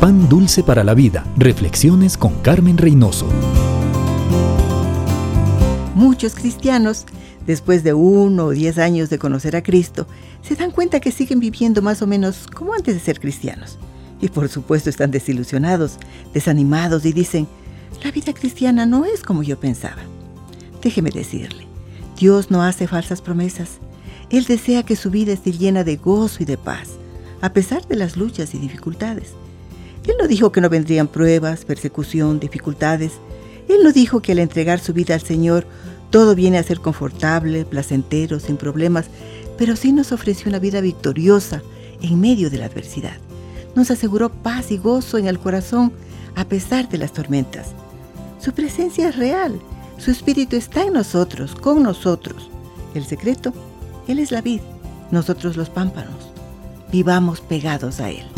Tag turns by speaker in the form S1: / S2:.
S1: Pan Dulce para la Vida. Reflexiones con Carmen Reynoso.
S2: Muchos cristianos, después de uno o diez años de conocer a Cristo, se dan cuenta que siguen viviendo más o menos como antes de ser cristianos. Y por supuesto están desilusionados, desanimados y dicen, la vida cristiana no es como yo pensaba. Déjeme decirle, Dios no hace falsas promesas. Él desea que su vida esté llena de gozo y de paz, a pesar de las luchas y dificultades. Él no dijo que no vendrían pruebas, persecución, dificultades. Él no dijo que al entregar su vida al Señor todo viene a ser confortable, placentero, sin problemas, pero sí nos ofreció una vida victoriosa en medio de la adversidad. Nos aseguró paz y gozo en el corazón a pesar de las tormentas. Su presencia es real, su espíritu está en nosotros, con nosotros. El secreto, Él es la vid, nosotros los pámpanos. Vivamos pegados a Él.